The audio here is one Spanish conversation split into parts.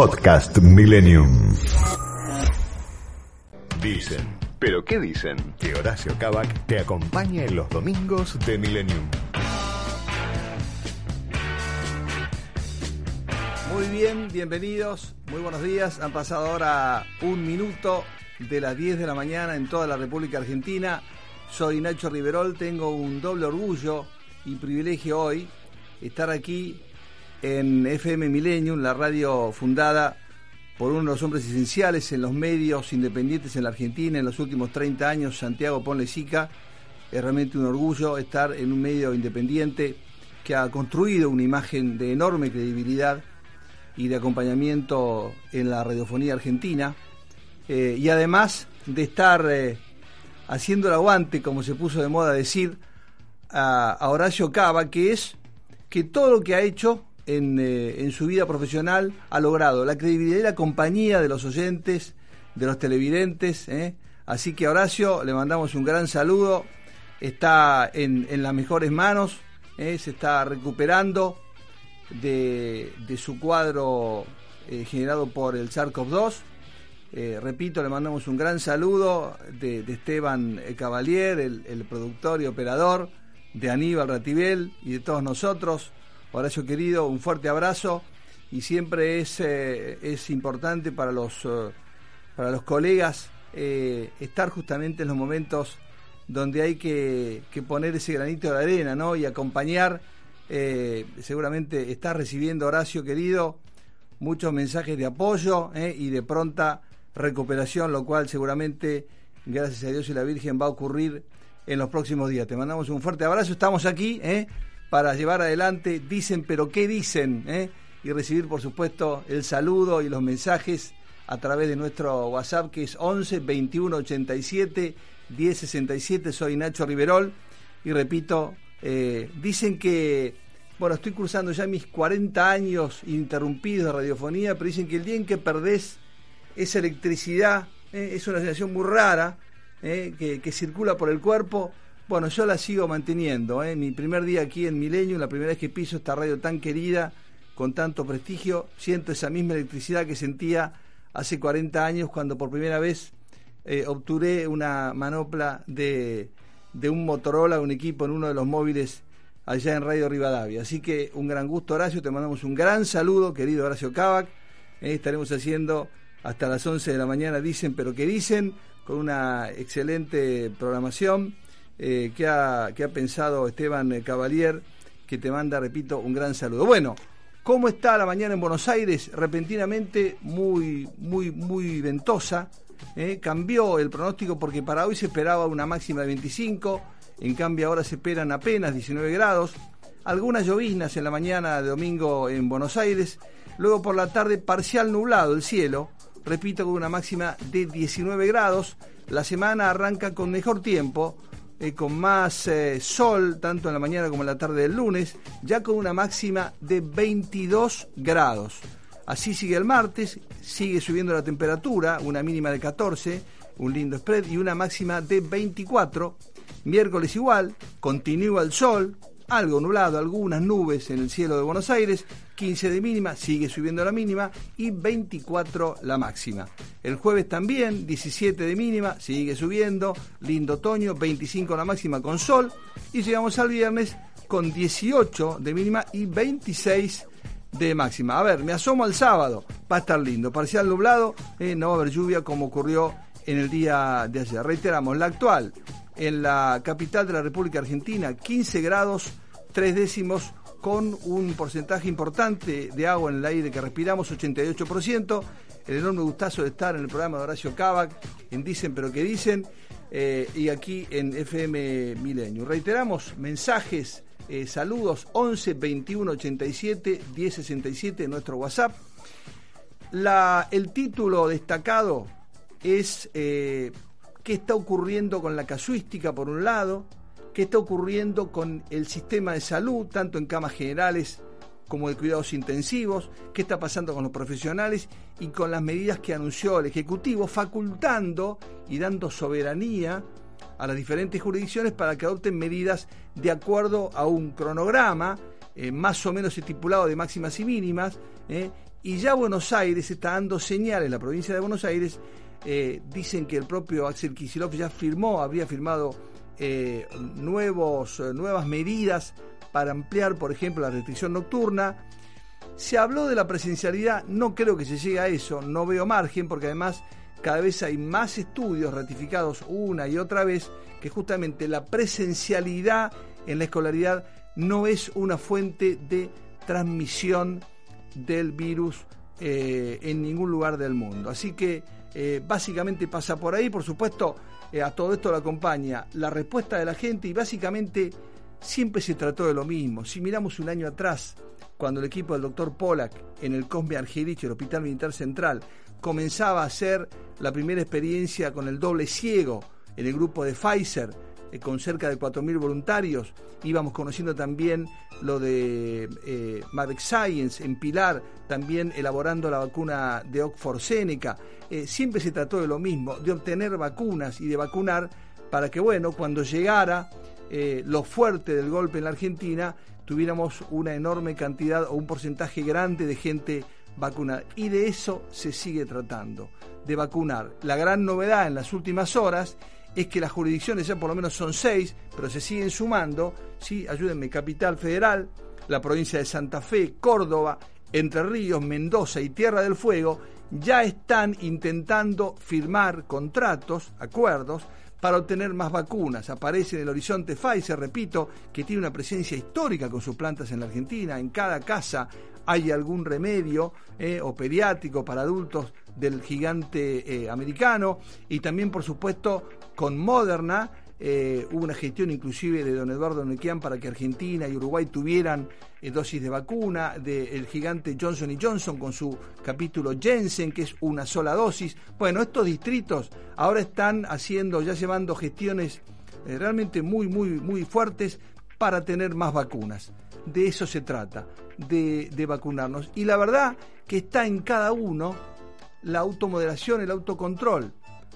Podcast Millennium. Dicen. ¿Pero qué dicen? Que Horacio Cabac te acompaña en los domingos de Millennium. Muy bien, bienvenidos, muy buenos días. Han pasado ahora un minuto de las 10 de la mañana en toda la República Argentina. Soy Nacho Riverol, tengo un doble orgullo y privilegio hoy estar aquí en FM Millennium, la radio fundada por uno de los hombres esenciales en los medios independientes en la Argentina en los últimos 30 años, Santiago Ponle Sica. Es realmente un orgullo estar en un medio independiente que ha construido una imagen de enorme credibilidad y de acompañamiento en la radiofonía argentina. Eh, y además de estar eh, haciendo el aguante, como se puso de moda decir, a, a Horacio Cava, que es que todo lo que ha hecho eh, en, su vida profesional ha logrado la credibilidad y la compañía de los oyentes, de los televidentes. ¿eh? Así que Horacio, le mandamos un gran saludo. Está en, las mejores manos, ¿eh? se está recuperando de, su cuadro generado por el SARS-CoV-2. repito, le mandamos un gran saludo de, Esteban Cavalier, el, el productor y operador, de Aníbal Ratibel y de todos nosotros. Horacio querido, un fuerte abrazo y siempre es, eh, es importante para los, eh, para los colegas eh, estar justamente en los momentos donde hay que, poner ese granito de arena ¿no? y acompañar. seguramente está recibiendo, Horacio querido, muchos mensajes de apoyo y de pronta recuperación, lo cual seguramente, gracias a Dios y la Virgen, va a ocurrir en los próximos días. Te mandamos un fuerte abrazo, estamos aquí. Para llevar adelante Dicen pero qué dicen ¿eh? y recibir por supuesto el saludo y los mensajes a través de nuestro WhatsApp que es 11 21 87 10 67 soy Nacho Riverol y repito eh, dicen que bueno estoy cursando ya mis 40 años interrumpidos de radiofonía pero dicen que el día en que perdés esa electricidad ¿eh? es una sensación muy rara que, que circula por el cuerpo bueno, yo la sigo manteniendo. ¿eh? Mi primer día aquí en Milenio, la primera vez que piso esta radio tan querida, con tanto prestigio, siento esa misma electricidad que sentía hace 40 años cuando por primera vez eh, obtuve una manopla de, de un Motorola, un equipo en uno de los móviles allá en Radio Rivadavia. Así que un gran gusto, Horacio. Te mandamos un gran saludo, querido Horacio Cavac. ¿eh? estaremos haciendo hasta las 11 de la mañana, dicen, pero que dicen, con una excelente programación. Eh, que, ha, ha, pensado Esteban eh, Cavalier, que te manda, repito, un gran saludo. Bueno, ¿cómo está la mañana en Buenos Aires? Repentinamente muy, muy, muy ventosa. Eh, cambió el pronóstico porque para hoy se esperaba una máxima de 25, en cambio ahora se esperan apenas 19 grados. Algunas lloviznas en la mañana de domingo en Buenos Aires, luego por la tarde parcial nublado el cielo, repito, con una máxima de 19 grados. La semana arranca con mejor tiempo, eh, con más eh, sol, tanto en la mañana como en la tarde del lunes, ya con una máxima de 22 grados. Así sigue el martes, sigue subiendo la temperatura, una mínima de 14, un lindo spread, y una máxima de 24. Miércoles igual, continúa el sol, algo nublado, algunas nubes en el cielo de Buenos Aires, 15 de mínima, sigue subiendo la mínima y 24 la máxima. El jueves también, 17 de mínima, sigue subiendo, lindo otoño, 25 la máxima con sol y llegamos al viernes con 18 de mínima y 26 de máxima. A ver, me asomo al sábado, va a estar lindo, parcial nublado, eh, no va a haber lluvia como ocurrió en el día de ayer. Reiteramos, la actual en la capital de la República Argentina, 15 grados, 3 décimos, con un porcentaje importante de agua en el aire que respiramos, 88%. El enorme gustazo de estar en el programa de Horacio Cavac, en Dicen pero que dicen, eh, y aquí en FM Milenio. Reiteramos, mensajes, eh, saludos 11 21 87 10 67 en nuestro WhatsApp. La, el título destacado es eh, qué está ocurriendo con la casuística, por un lado, qué está ocurriendo con el sistema de salud, tanto en camas generales como de cuidados intensivos, qué está pasando con los profesionales y con las medidas que anunció el Ejecutivo, facultando y dando soberanía a las diferentes jurisdicciones para que adopten medidas de acuerdo a un cronograma eh, más o menos estipulado de máximas y mínimas, eh, Y ya Buenos Aires está dando señales, la provincia de Buenos Aires, eh, dicen que el propio Axel Kicillof ya firmó, habría firmado eh, nuevos, eh, nuevas medidas para ampliar, por ejemplo, la restricción nocturna. Se habló de la presencialidad, no creo que se llegue a eso, no veo margen, porque además cada vez hay más estudios ratificados una y otra vez que justamente la presencialidad en la escolaridad no es una fuente de transmisión del virus en ningún lugar del mundo. Así que eh, básicamente pasa por ahí, por supuesto, eh, a todo esto lo acompaña la respuesta de la gente y básicamente siempre se trató de lo mismo. Si miramos un año atrás, cuando el equipo del doctor Polak en el Cosme Argerich, el Hospital Militar Central, comenzaba a hacer la primera experiencia con el doble ciego en el grupo de Pfizer, eh, con cerca de 4.000 voluntarios. Íbamos conociendo también lo de eh, Science en Pilar, también elaborando la vacuna de Oxford Seneca. Eh, siempre se trató de lo mismo, de obtener vacunas y de vacunar para que, bueno, cuando llegara eh, lo fuerte del golpe en la Argentina, tuviéramos una enorme cantidad o un porcentaje grande de gente vacunada. Y de eso se sigue tratando, de vacunar. La gran novedad en las últimas horas es que las jurisdicciones ya por lo menos son seis, pero se siguen sumando, ¿sí? ayúdenme, Capital Federal, la provincia de Santa Fe, Córdoba, Entre Ríos, Mendoza y Tierra del Fuego, ya están intentando firmar contratos, acuerdos, para obtener más vacunas. Aparece en el horizonte Pfizer, repito, que tiene una presencia histórica con sus plantas en la Argentina. En cada casa hay algún remedio eh, o pediátrico para adultos del gigante eh, americano y también, por supuesto, con Moderna. Eh, hubo una gestión inclusive de don Eduardo Nequian para que Argentina y Uruguay tuvieran dosis de vacuna, del gigante Johnson Johnson con su capítulo Jensen, que es una sola dosis. Bueno, estos distritos ahora están haciendo, ya llevando gestiones realmente muy, muy, muy fuertes para tener más vacunas. De eso se trata, de vacunarnos. Y la verdad que está en cada uno la automoderación, el autocontrol.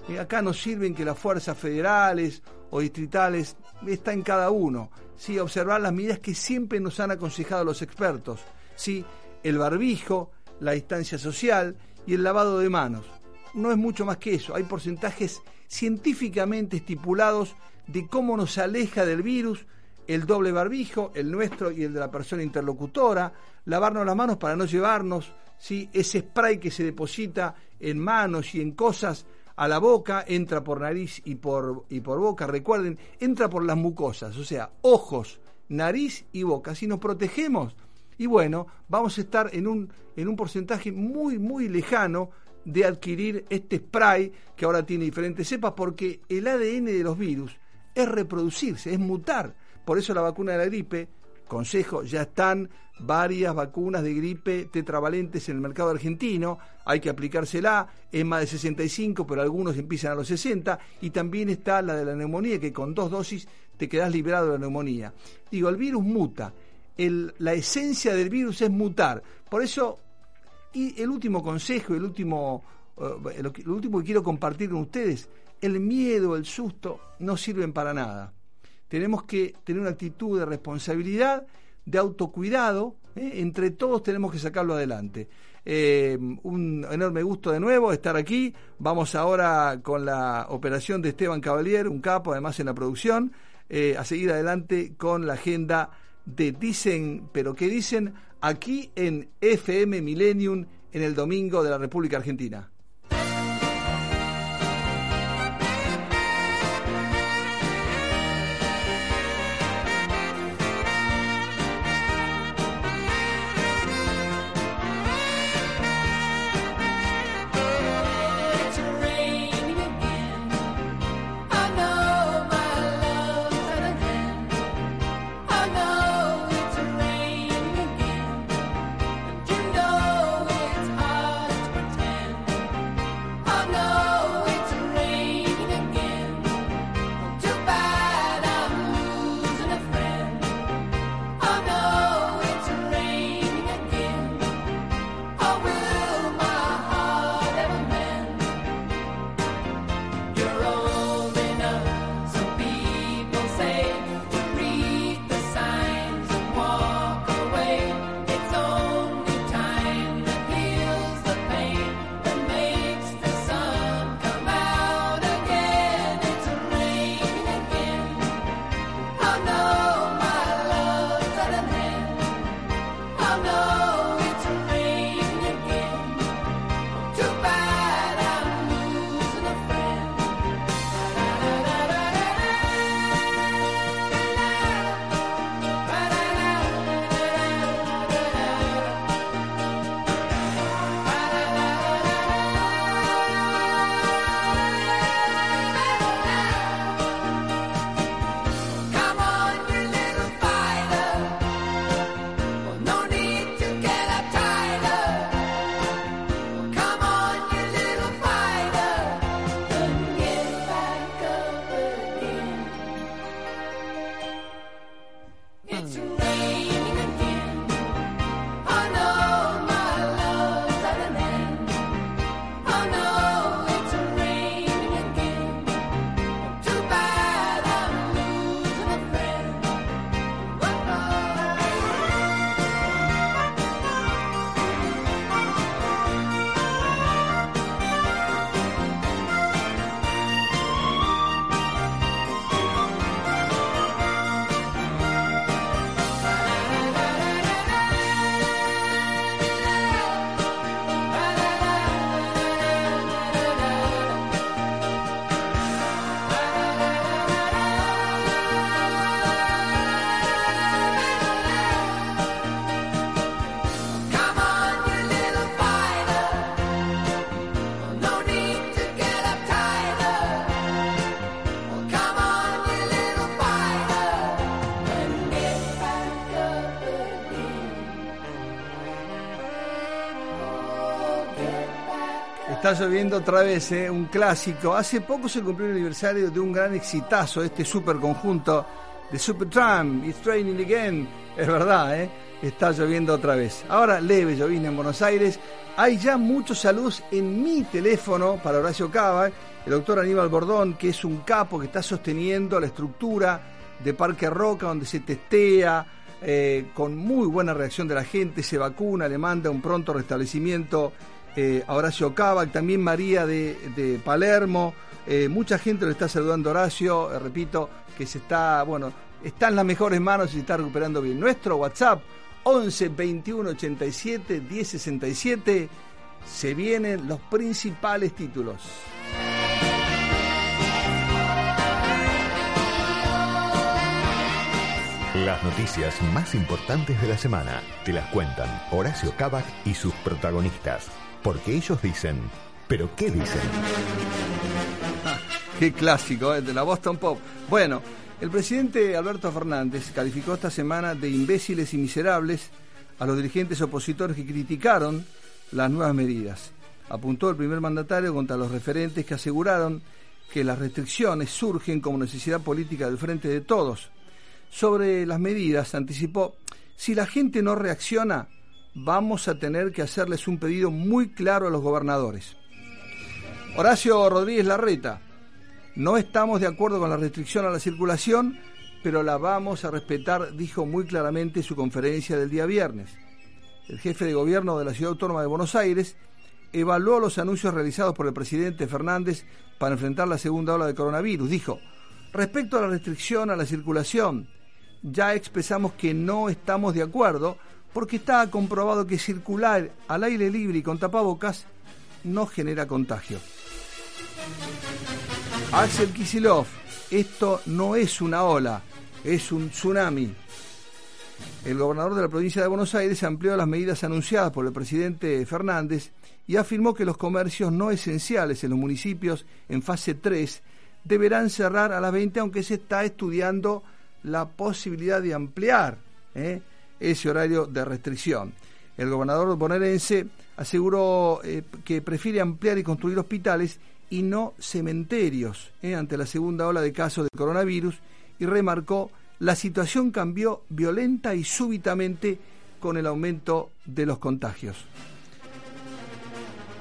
Eh, acá nos sirven que las fuerzas federales o distritales, está en cada uno. ¿sí? Observar las medidas que siempre nos han aconsejado los expertos. ¿sí? El barbijo, la distancia social y el lavado de manos. No es mucho más que eso. Hay porcentajes científicamente estipulados de cómo nos aleja del virus el doble barbijo, el nuestro y el de la persona interlocutora, lavarnos las manos para no llevarnos ¿sí? ese spray que se deposita en manos y en cosas a la boca, entra por nariz y por, y por boca, recuerden, entra por las mucosas, o sea, ojos, nariz y boca. Si nos protegemos, y bueno, vamos a estar en un, en un porcentaje muy, muy lejano de adquirir este spray que ahora tiene diferentes cepas, porque el ADN de los virus es reproducirse, es mutar. Por eso la vacuna de la gripe, consejo, ya están varias vacunas de gripe tetravalentes en el mercado argentino, hay que aplicársela, es más de 65, pero algunos empiezan a los 60, y también está la de la neumonía, que con dos dosis te quedas liberado de la neumonía. Digo, el virus muta, la esencia del virus es mutar, por eso, y el último consejo, el último, eh, lo último que quiero compartir con ustedes, el miedo, el susto, no sirven para nada tenemos que tener una actitud de responsabilidad, de autocuidado, ¿eh? entre todos tenemos que sacarlo adelante. Eh, un enorme gusto de nuevo estar aquí. Vamos ahora con la operación de Esteban Cavalier, un capo además en la producción, eh, a seguir adelante con la agenda de Dicen, pero ¿qué dicen? Aquí en FM Millennium en el domingo de la República Argentina. Está lloviendo otra vez, ¿eh? un clásico. Hace poco se cumplió el aniversario de un gran exitazo, este super conjunto de Supertramp, It's Training Again. Es verdad, ¿eh? está lloviendo otra vez. Ahora leve llovina en Buenos Aires. Hay ya muchos saludos en mi teléfono para Horacio Cava, el doctor Aníbal Bordón, que es un capo que está sosteniendo la estructura de Parque Roca, donde se testea, eh, con muy buena reacción de la gente, se vacuna, le manda un pronto restablecimiento eh, Horacio Cava, también María de, Palermo. Eh, mucha gente le está saludando Horacio, eh, repito, que se está, bueno, está en las mejores manos y se está recuperando bien. Nuestro WhatsApp 11 21 87 10 67 se vienen los principales títulos. Las noticias más importantes de la semana te las cuentan Horacio Cavac y sus protagonistas. Porque ellos dicen, pero ¿qué dicen? Ah, qué clásico, ¿eh? de la Boston Pop. Bueno, el presidente Alberto Fernández calificó esta semana de imbéciles y miserables a los dirigentes opositores que criticaron las nuevas medidas. Apuntó el primer mandatario contra los referentes que aseguraron que las restricciones surgen como necesidad política del frente de todos. Sobre las medidas, anticipó, si la gente no reacciona, vamos a tener que hacerles un pedido muy claro a los gobernadores. Horacio Rodríguez Larreta, no estamos de acuerdo con la restricción a la circulación, pero la vamos a respetar, dijo muy claramente en su conferencia del día viernes. El jefe de gobierno de la Ciudad Autónoma de Buenos Aires evaluó los anuncios realizados por el presidente Fernández para enfrentar la segunda ola de coronavirus. Dijo, respecto a la restricción a la circulación, ya expresamos que no estamos de acuerdo porque está comprobado que circular al aire libre y con tapabocas no genera contagio. Axel Kisilov, esto no es una ola, es un tsunami. El gobernador de la provincia de Buenos Aires amplió las medidas anunciadas por el presidente Fernández y afirmó que los comercios no esenciales en los municipios en fase 3 deberán cerrar a las 20, aunque se está estudiando la posibilidad de ampliar. ¿eh? Ese horario de restricción. El gobernador bonaerense aseguró eh, que prefiere ampliar y construir hospitales y no cementerios eh, ante la segunda ola de casos de coronavirus y remarcó la situación cambió violenta y súbitamente con el aumento de los contagios.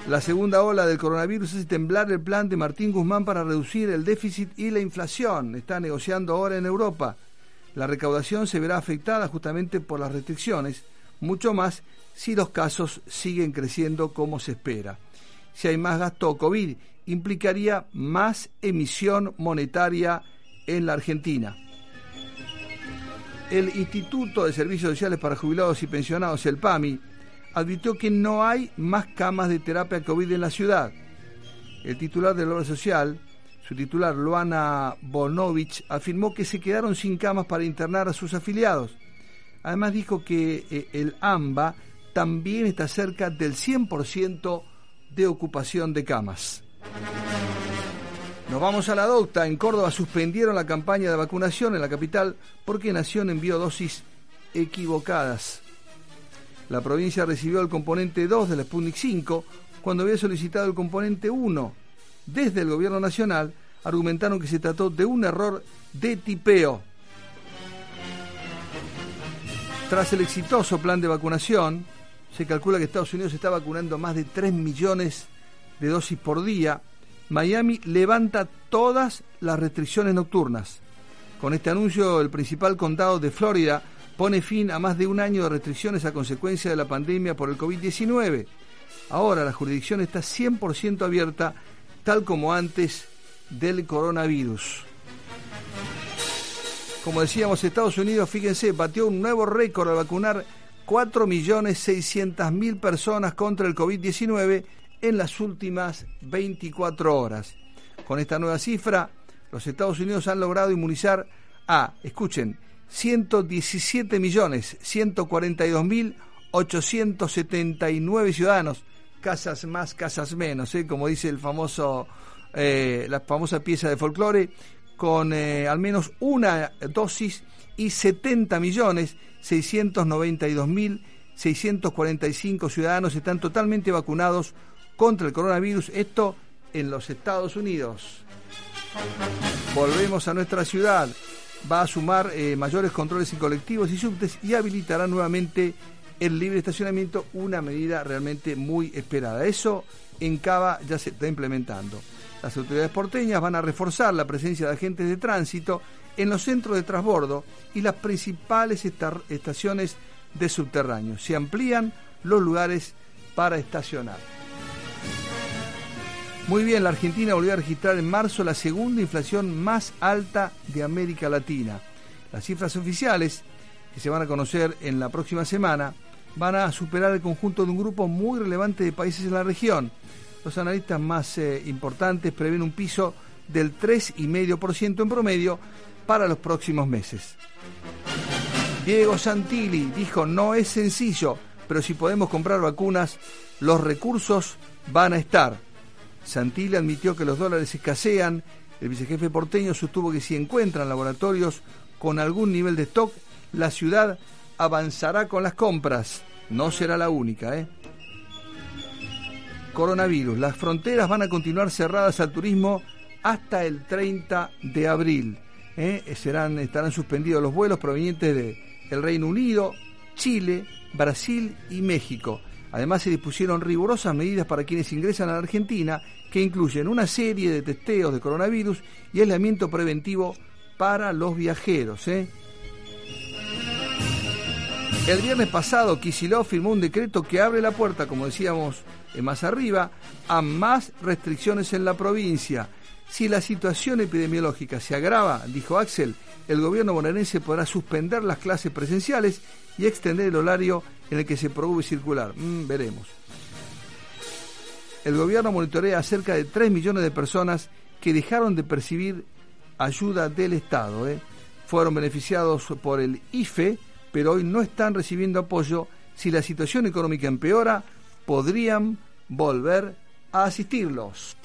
La segunda ola del coronavirus hace temblar el plan de Martín Guzmán para reducir el déficit y la inflación. Está negociando ahora en Europa la recaudación se verá afectada justamente por las restricciones, mucho más si los casos siguen creciendo como se espera. Si hay más gasto COVID, implicaría más emisión monetaria en la Argentina. El Instituto de Servicios Sociales para Jubilados y Pensionados, el PAMI, advirtió que no hay más camas de terapia COVID en la ciudad. El titular del Obra Social, su titular, Luana Bonovich, afirmó que se quedaron sin camas para internar a sus afiliados. Además dijo que eh, el AMBA también está cerca del 100% de ocupación de camas. Nos vamos a la docta. En Córdoba suspendieron la campaña de vacunación en la capital porque Nación envió dosis equivocadas. La provincia recibió el componente 2 del Sputnik 5 cuando había solicitado el componente 1 desde el gobierno nacional argumentaron que se trató de un error de tipeo. Tras el exitoso plan de vacunación, se calcula que Estados Unidos está vacunando más de 3 millones de dosis por día. Miami levanta todas las restricciones nocturnas. Con este anuncio, el principal condado de Florida pone fin a más de un año de restricciones a consecuencia de la pandemia por el COVID-19. Ahora la jurisdicción está 100% abierta tal como antes del coronavirus. Como decíamos, Estados Unidos, fíjense, batió un nuevo récord al vacunar 4.600.000 personas contra el COVID-19 en las últimas 24 horas. Con esta nueva cifra, los Estados Unidos han logrado inmunizar a, escuchen, 117.142.879 ciudadanos casas más, casas menos, ¿eh? como dice el famoso, eh, la famosa pieza de folclore, con eh, al menos una dosis y 70 millones 692 mil 645 ciudadanos están totalmente vacunados contra el coronavirus, esto en los Estados Unidos. Volvemos a nuestra ciudad, va a sumar mayores controles en colectivos y subtes y habilitará nuevamente el libre estacionamiento, una medida realmente muy esperada. Eso en Cava ya se está implementando. Las autoridades porteñas van a reforzar la presencia de agentes de tránsito en los centros de transbordo y las principales estaciones de subterráneos. Se amplían los lugares para estacionar. Muy bien, la Argentina volvió a registrar en marzo la segunda inflación más alta de América Latina. Las cifras oficiales, que se van a conocer en la próxima semana, van a superar el conjunto de un grupo muy relevante de países en la región los analistas más eh, importantes prevén un piso del 3,5% en promedio para los próximos meses. Diego Santilli dijo, no es sencillo, pero si podemos comprar vacunas, los recursos van a estar. Santilli admitió que los dólares escasean. El vicejefe porteño sostuvo que si encuentran laboratorios con algún nivel de stock, la ciudad avanzará con las compras. No será la única, ¿eh? coronavirus. Las fronteras van a continuar cerradas al turismo hasta el 30 de abril. ¿eh? Serán, estarán suspendidos los vuelos provenientes del Reino Unido, Chile, Brasil y México. Además se dispusieron rigurosas medidas para quienes ingresan a la Argentina que incluyen una serie de testeos de coronavirus y aislamiento preventivo para los viajeros. ¿eh? El viernes pasado, Kisilov firmó un decreto que abre la puerta, como decíamos más arriba, a más restricciones en la provincia. Si la situación epidemiológica se agrava, dijo Axel, el gobierno bonaerense podrá suspender las clases presenciales y extender el horario en el que se prohíbe circular. Mm, veremos. El gobierno monitorea a cerca de 3 millones de personas que dejaron de percibir ayuda del Estado. ¿eh? Fueron beneficiados por el IFE, pero hoy no están recibiendo apoyo. Si la situación económica empeora, podrían volver a asistirlos.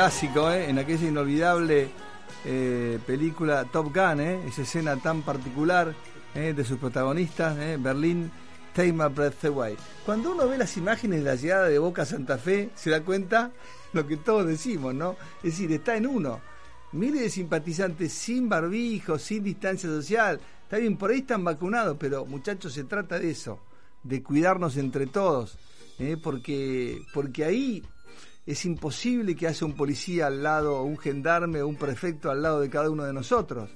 Clásico, ¿eh? En aquella inolvidable eh, película Top Gun, ¿eh? Esa escena tan particular ¿eh? de sus protagonistas, ¿eh? Berlín, Take My Breath Away. Cuando uno ve las imágenes de la llegada de Boca Santa Fe, se da cuenta lo que todos decimos, ¿no? Es decir, está en uno. Miles de simpatizantes sin barbijo, sin distancia social. Está bien, por ahí están vacunados, pero muchachos, se trata de eso, de cuidarnos entre todos, porque, porque ahí es imposible que haya un policía al lado, un gendarme un prefecto al lado de cada uno de nosotros.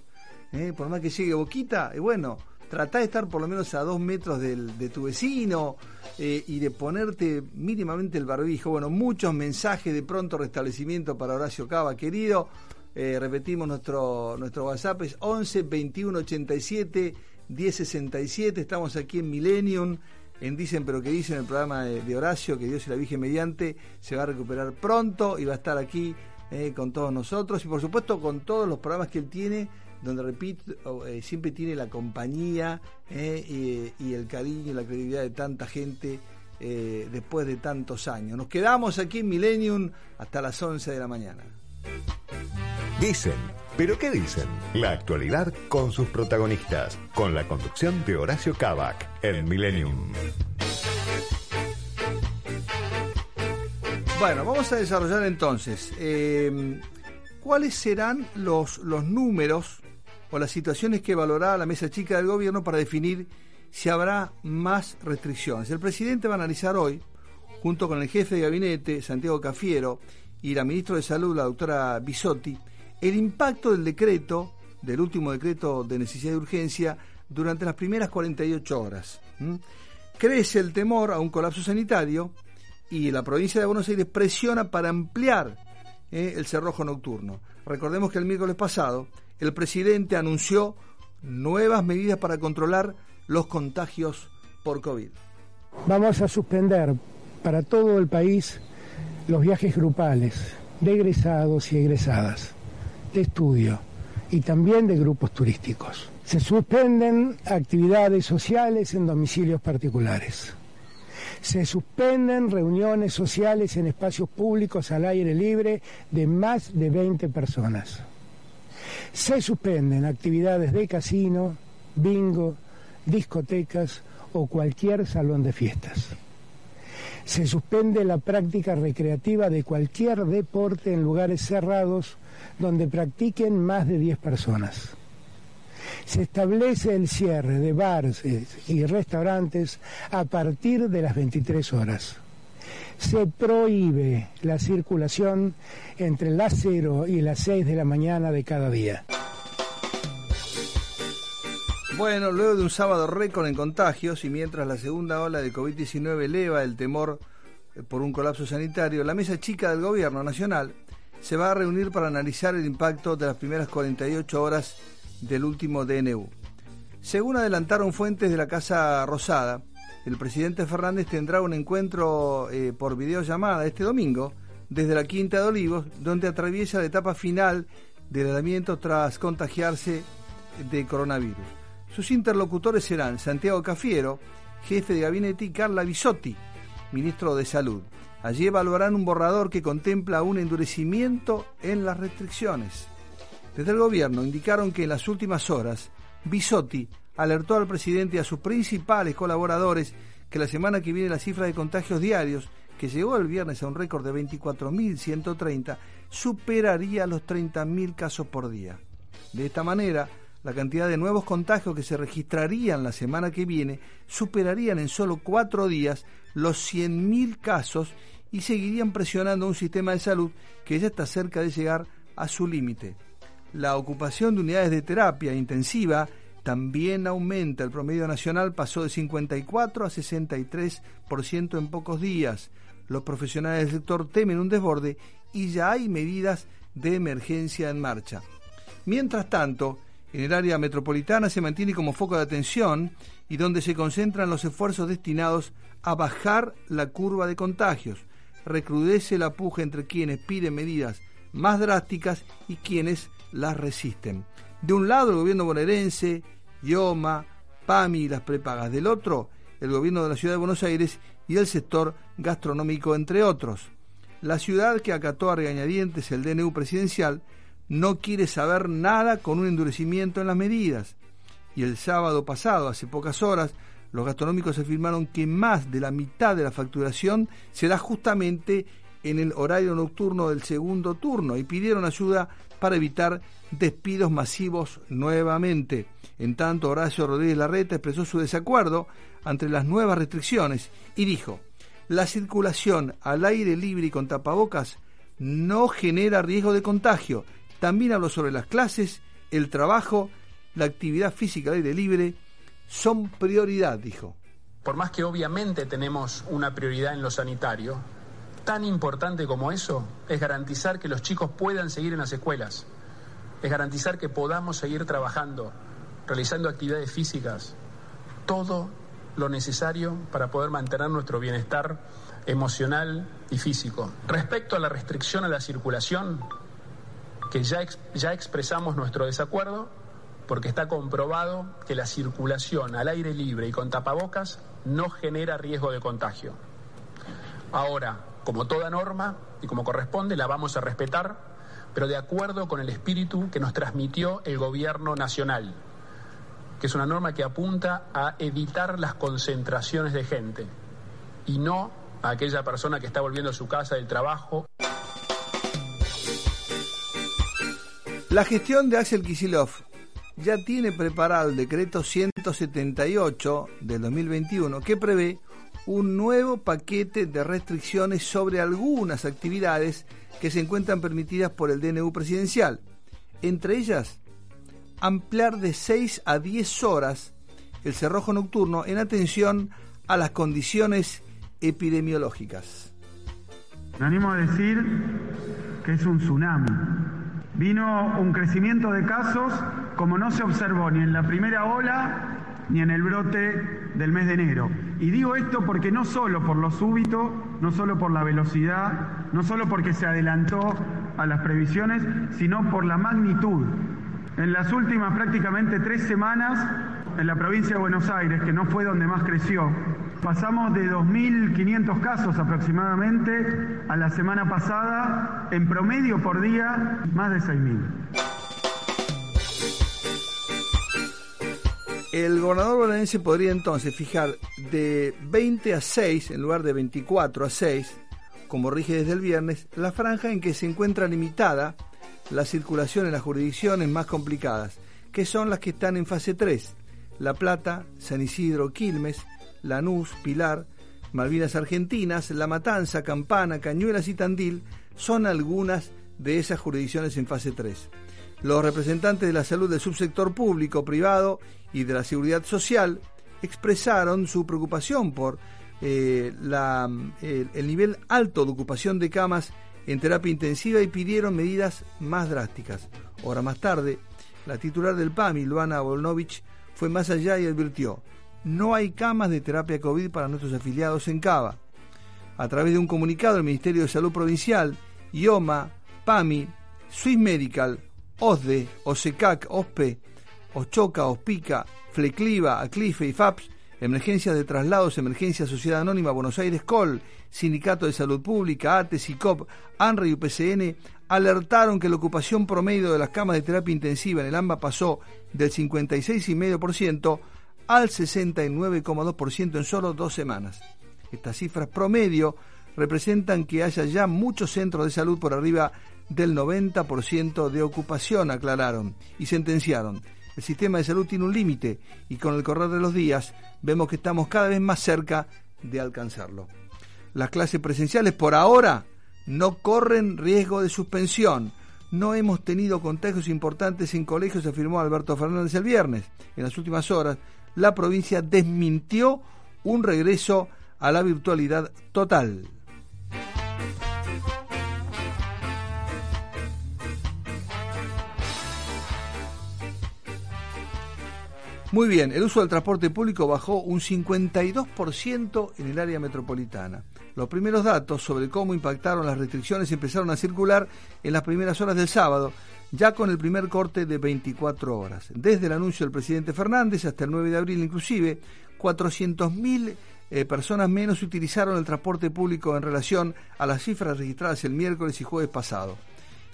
¿eh? Por más que llegue boquita, y bueno, trata de estar por lo menos a dos metros de tu vecino eh, y de ponerte mínimamente el barbijo. Bueno, muchos mensajes de pronto restablecimiento para Horacio Cava, querido. Eh, repetimos nuestro, nuestro WhatsApp, es 11 21 87 10 67. Estamos aquí en Millennium en Dicen pero que dicen el programa de, Horacio, que Dios y la Virgen mediante se va a recuperar pronto y va a estar aquí eh, con todos nosotros y por supuesto con todos los programas que él tiene, donde repito, eh, siempre tiene la compañía eh, y, el cariño y la credibilidad de tanta gente después de tantos años. Nos quedamos aquí en Millennium hasta las 11 de la mañana. Dicen ¿Pero qué dicen? La actualidad con sus protagonistas, con la conducción de Horacio Cavac en Millennium. Bueno, vamos a desarrollar entonces em, cuáles serán los, los números o las situaciones que valorará la mesa chica del gobierno para definir si habrá más restricciones. El presidente va a analizar hoy, junto con el jefe de gabinete, Santiago Cafiero, y la ministra de Salud, la doctora Bisotti, el impacto del decreto, del último decreto de necesidad de urgencia, durante las primeras 48 horas. Crece el temor a un colapso sanitario y la provincia de Buenos Aires presiona para ampliar eh, el cerrojo nocturno. Recordemos que el miércoles pasado el presidente anunció nuevas medidas para controlar los contagios por COVID. Vamos a suspender para todo el país los viajes grupales de egresados y egresadas de estudio y también de grupos turísticos. Se suspenden actividades sociales en domicilios particulares. Se suspenden reuniones sociales en espacios públicos al aire libre de más de 20 personas. Se suspenden actividades de casino, bingo, discotecas o cualquier salón de fiestas. Se suspende la práctica recreativa de cualquier deporte en lugares cerrados donde practiquen más de 10 personas. Se establece el cierre de bares y restaurantes a partir de las 23 horas. Se prohíbe la circulación entre las 0 y las 6 de la mañana de cada día. Bueno, luego de un sábado récord en contagios y mientras la segunda ola de COVID-19 eleva el temor eh, por un colapso sanitario, la mesa chica del gobierno nacional se va a reunir para analizar el impacto de las primeras 48 horas del último DNU. Según adelantaron fuentes de la Casa Rosada, el presidente Fernández tendrá un encuentro eh, por videollamada este domingo desde la Quinta de Olivos, donde atraviesa la etapa final del aislamiento tras contagiarse de coronavirus. Sus interlocutores serán Santiago Cafiero, jefe de gabinete, y Carla Bisotti, ministro de Salud. Allí evaluarán un borrador que contempla un endurecimiento en las restricciones. Desde el gobierno indicaron que en las últimas horas Bisotti alertó al presidente y a sus principales colaboradores que la semana que viene la cifra de contagios diarios, que llegó el viernes a un récord de 24.130, superaría los 30.000 casos por día. De esta manera, la cantidad de nuevos contagios que se registrarían la semana que viene superarían en solo cuatro días los 100.000 casos y seguirían presionando un sistema de salud que ya está cerca de llegar a su límite. La ocupación de unidades de terapia intensiva también aumenta. El promedio nacional pasó de 54 a 63% en pocos días. Los profesionales del sector temen un desborde y ya hay medidas de emergencia en marcha. Mientras tanto, en el área metropolitana se mantiene como foco de atención y donde se concentran los esfuerzos destinados a bajar la curva de contagios recrudece la puja entre quienes piden medidas más drásticas y quienes las resisten. De un lado el gobierno bonaerense, IOMA, PAMI y las prepagas. Del otro, el gobierno de la ciudad de Buenos Aires y el sector gastronómico, entre otros. La ciudad que acató a regañadientes el DNU presidencial no quiere saber nada con un endurecimiento en las medidas. Y el sábado pasado, hace pocas horas, los gastronómicos afirmaron que más de la mitad de la facturación se da justamente en el horario nocturno del segundo turno y pidieron ayuda para evitar despidos masivos nuevamente. En tanto, Horacio Rodríguez Larreta expresó su desacuerdo ante las nuevas restricciones y dijo, la circulación al aire libre y con tapabocas no genera riesgo de contagio. También habló sobre las clases, el trabajo, la actividad física al aire libre, son prioridad, dijo. Por más que obviamente tenemos una prioridad en lo sanitario, tan importante como eso es garantizar que los chicos puedan seguir en las escuelas, es garantizar que podamos seguir trabajando, realizando actividades físicas, todo lo necesario para poder mantener nuestro bienestar emocional y físico. Respecto a la restricción a la circulación, que ya, ya expresamos nuestro desacuerdo, porque está comprobado que la circulación al aire libre y con tapabocas no genera riesgo de contagio. Ahora, como toda norma y como corresponde, la vamos a respetar, pero de acuerdo con el espíritu que nos transmitió el Gobierno Nacional, que es una norma que apunta a evitar las concentraciones de gente y no a aquella persona que está volviendo a su casa del trabajo. La gestión de Axel Kisilov ya tiene preparado el decreto 178 del 2021 que prevé un nuevo paquete de restricciones sobre algunas actividades que se encuentran permitidas por el DNU presidencial. Entre ellas, ampliar de 6 a 10 horas el cerrojo nocturno en atención a las condiciones epidemiológicas. Me animo a decir que es un tsunami Vino un crecimiento de casos como no se observó ni en la primera ola ni en el brote del mes de enero. Y digo esto porque no solo por lo súbito, no solo por la velocidad, no solo porque se adelantó a las previsiones, sino por la magnitud. En las últimas prácticamente tres semanas, en la provincia de Buenos Aires, que no fue donde más creció, Pasamos de 2.500 casos aproximadamente a la semana pasada, en promedio por día, más de 6.000. El gobernador bonaerense podría entonces fijar de 20 a 6, en lugar de 24 a 6, como rige desde el viernes, la franja en que se encuentra limitada la circulación en las jurisdicciones más complicadas, que son las que están en fase 3, La Plata, San Isidro, Quilmes, Lanús, Pilar, Malvinas Argentinas, La Matanza, Campana, Cañuelas y Tandil son algunas de esas jurisdicciones en fase 3. Los representantes de la salud del subsector público, privado y de la seguridad social expresaron su preocupación por eh, el nivel alto de ocupación de camas en terapia intensiva y pidieron medidas más drásticas. Hora más tarde, la titular del PAMI, Luana Volnovich, fue más allá y advirtió, no hay camas de terapia COVID para nuestros afiliados en Cava. A través de un comunicado, el Ministerio de Salud Provincial, IOMA, PAMI, Swiss Medical, OSDE, OSECAC, OSPE, OSCHOCA, OSPICA, FLECLIVA, ACLIFE y FAPS, Emergencias de Traslados, Emergencia Sociedad Anónima, Buenos Aires COL, Sindicato de Salud Pública, ATE, SICOP, ANRE y UPCN alertaron que la ocupación promedio de las camas de terapia intensiva en el AMBA pasó del 56,5% al 69,2% en solo dos semanas. Estas cifras promedio representan que haya ya muchos centros de salud por arriba del 90% de ocupación, aclararon y sentenciaron. El sistema de salud tiene un límite y con el correr de los días vemos que estamos cada vez más cerca de alcanzarlo. Las clases presenciales por ahora no corren riesgo de suspensión. No hemos tenido contagios importantes en colegios, afirmó Alberto Fernández el viernes. En las últimas horas la provincia desmintió un regreso a la virtualidad total. Muy bien, el uso del transporte público bajó un 52% en el área metropolitana. Los primeros datos sobre cómo impactaron las restricciones empezaron a circular en las primeras horas del sábado, ya con el primer corte de 24 horas. Desde el anuncio del presidente Fernández hasta el 9 de abril inclusive, 400.000 eh, personas menos utilizaron el transporte público en relación a las cifras registradas el miércoles y jueves pasado.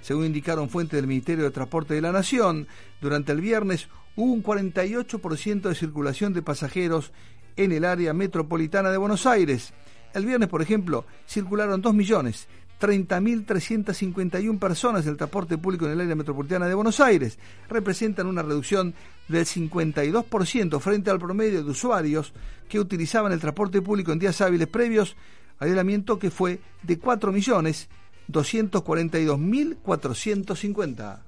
Según indicaron fuentes del Ministerio de Transporte de la Nación, durante el viernes hubo un 48% de circulación de pasajeros en el área metropolitana de Buenos Aires. El viernes, por ejemplo, circularon 2 millones 30.351 personas del transporte público en el área metropolitana de Buenos Aires. Representan una reducción del 52% frente al promedio de usuarios que utilizaban el transporte público en días hábiles previos al aislamiento que fue de 4.242.450.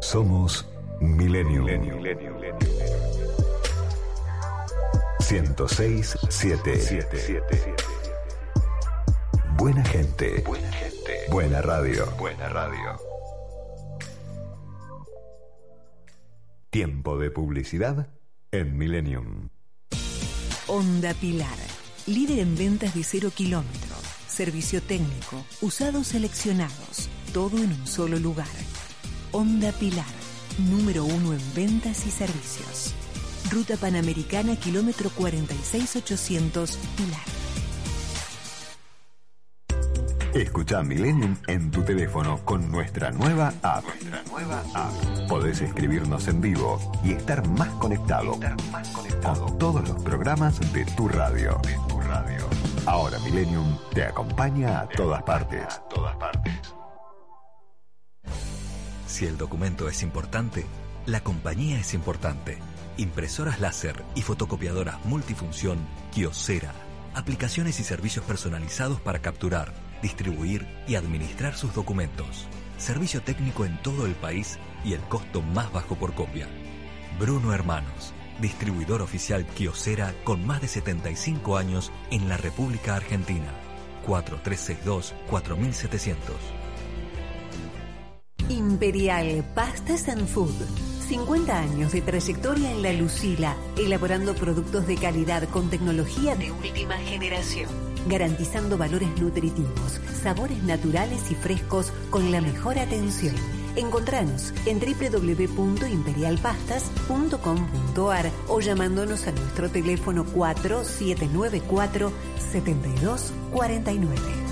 Somos Millennium. 106 Buena gente. Buena gente. Buena radio. Buena radio. Tiempo de publicidad en Millennium. Onda Pilar. Líder en ventas de cero kilómetros. Servicio técnico. Usados seleccionados. Todo en un solo lugar. Onda Pilar. Número uno en ventas y servicios. Ruta Panamericana, kilómetro 46800, Pilar. Escucha Millennium en tu teléfono con nuestra nueva app. Nuestra nueva app. Podés escribirnos en vivo y estar más conectado. Estar más conectado. Con todos los programas de tu radio. De tu radio. Ahora Millennium te acompaña a todas partes. A todas partes. Si el documento es importante, la compañía es importante. Impresoras láser y fotocopiadoras multifunción Kiosera. Aplicaciones y servicios personalizados para capturar distribuir y administrar sus documentos. Servicio técnico en todo el país y el costo más bajo por copia. Bruno Hermanos, distribuidor oficial Kiosera con más de 75 años en la República Argentina. 4362-4700. Imperial Pastas and Food 50 años de trayectoria en la Lucila, elaborando productos de calidad con tecnología de última generación, garantizando valores nutritivos, sabores naturales y frescos con la mejor atención. Encontranos en www.imperialpastas.com.ar o llamándonos a nuestro teléfono 4794 7249.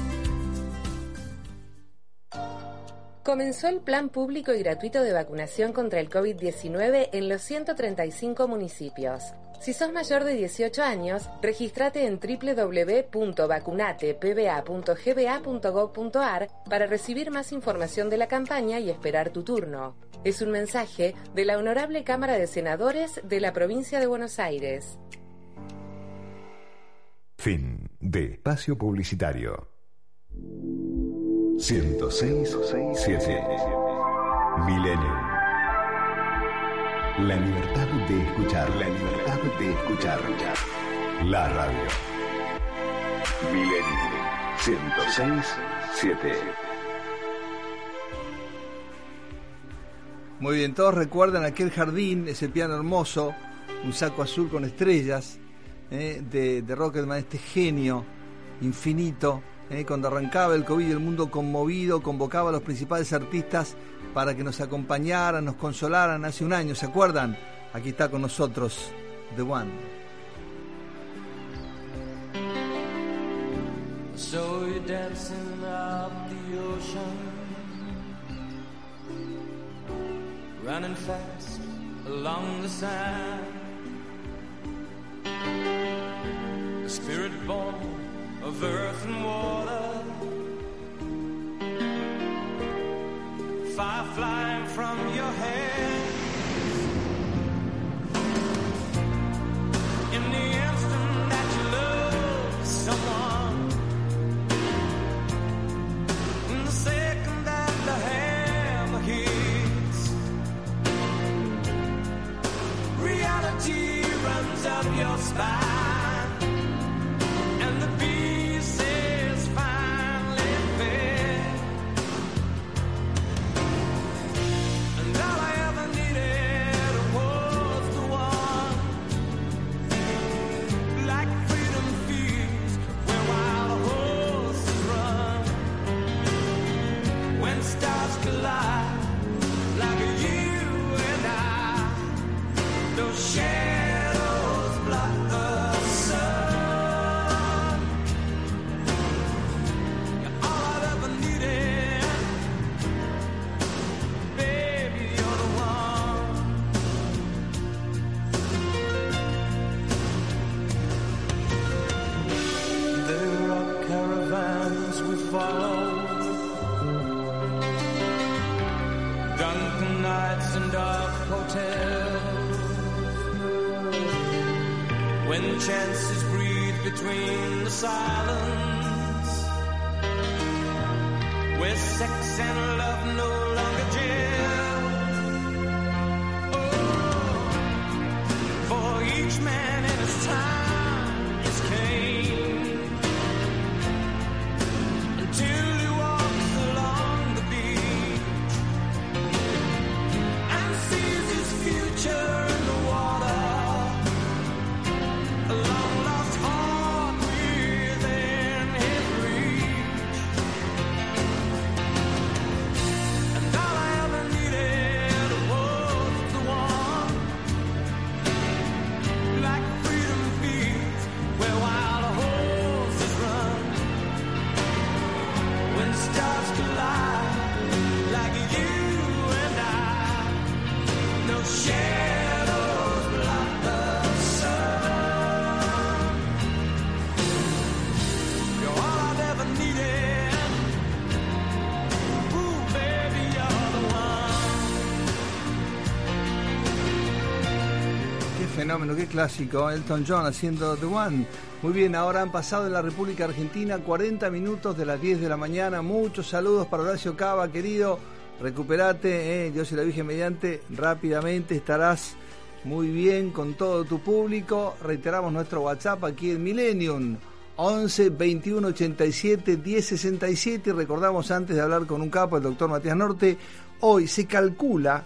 Comenzó el plan público y gratuito de vacunación contra el COVID-19 en los 135 municipios. Si sos mayor de 18 años, regístrate en www.vacunatepba.gba.gov.ar para recibir más información de la campaña y esperar tu turno. Es un mensaje de la Honorable Cámara de Senadores de la Provincia de Buenos Aires. Fin de espacio publicitario. 106 7 Milenio. La libertad de escuchar, la libertad de escuchar. La radio. Milenio 106 7. Muy bien, todos recuerdan aquel jardín, ese piano hermoso, un saco azul con estrellas, eh, de, de Rocketman, este genio infinito eh, cuando arrancaba el COVID, el mundo conmovido convocaba a los principales artistas para que nos acompañaran, nos consolaran hace un año, ¿se acuerdan? Aquí está con nosotros The One. So you're dancing up the ocean, running fast along the sand. A spirit born of earth and water. Fire flying from your head. In the instant that you love someone, Fenómeno, qué clásico. Elton John haciendo The One. Muy bien, ahora han pasado en la República Argentina 40 minutos de las 10 de la mañana. Muchos saludos para Horacio Cava, querido. Recuperate, eh, Dios y la Virgen mediante. Rápidamente estarás muy bien con todo tu público. Reiteramos nuestro WhatsApp aquí en Millennium. 11 21 87 10 67 y recordamos antes de hablar con un capo, el doctor Matías Norte, hoy se calcula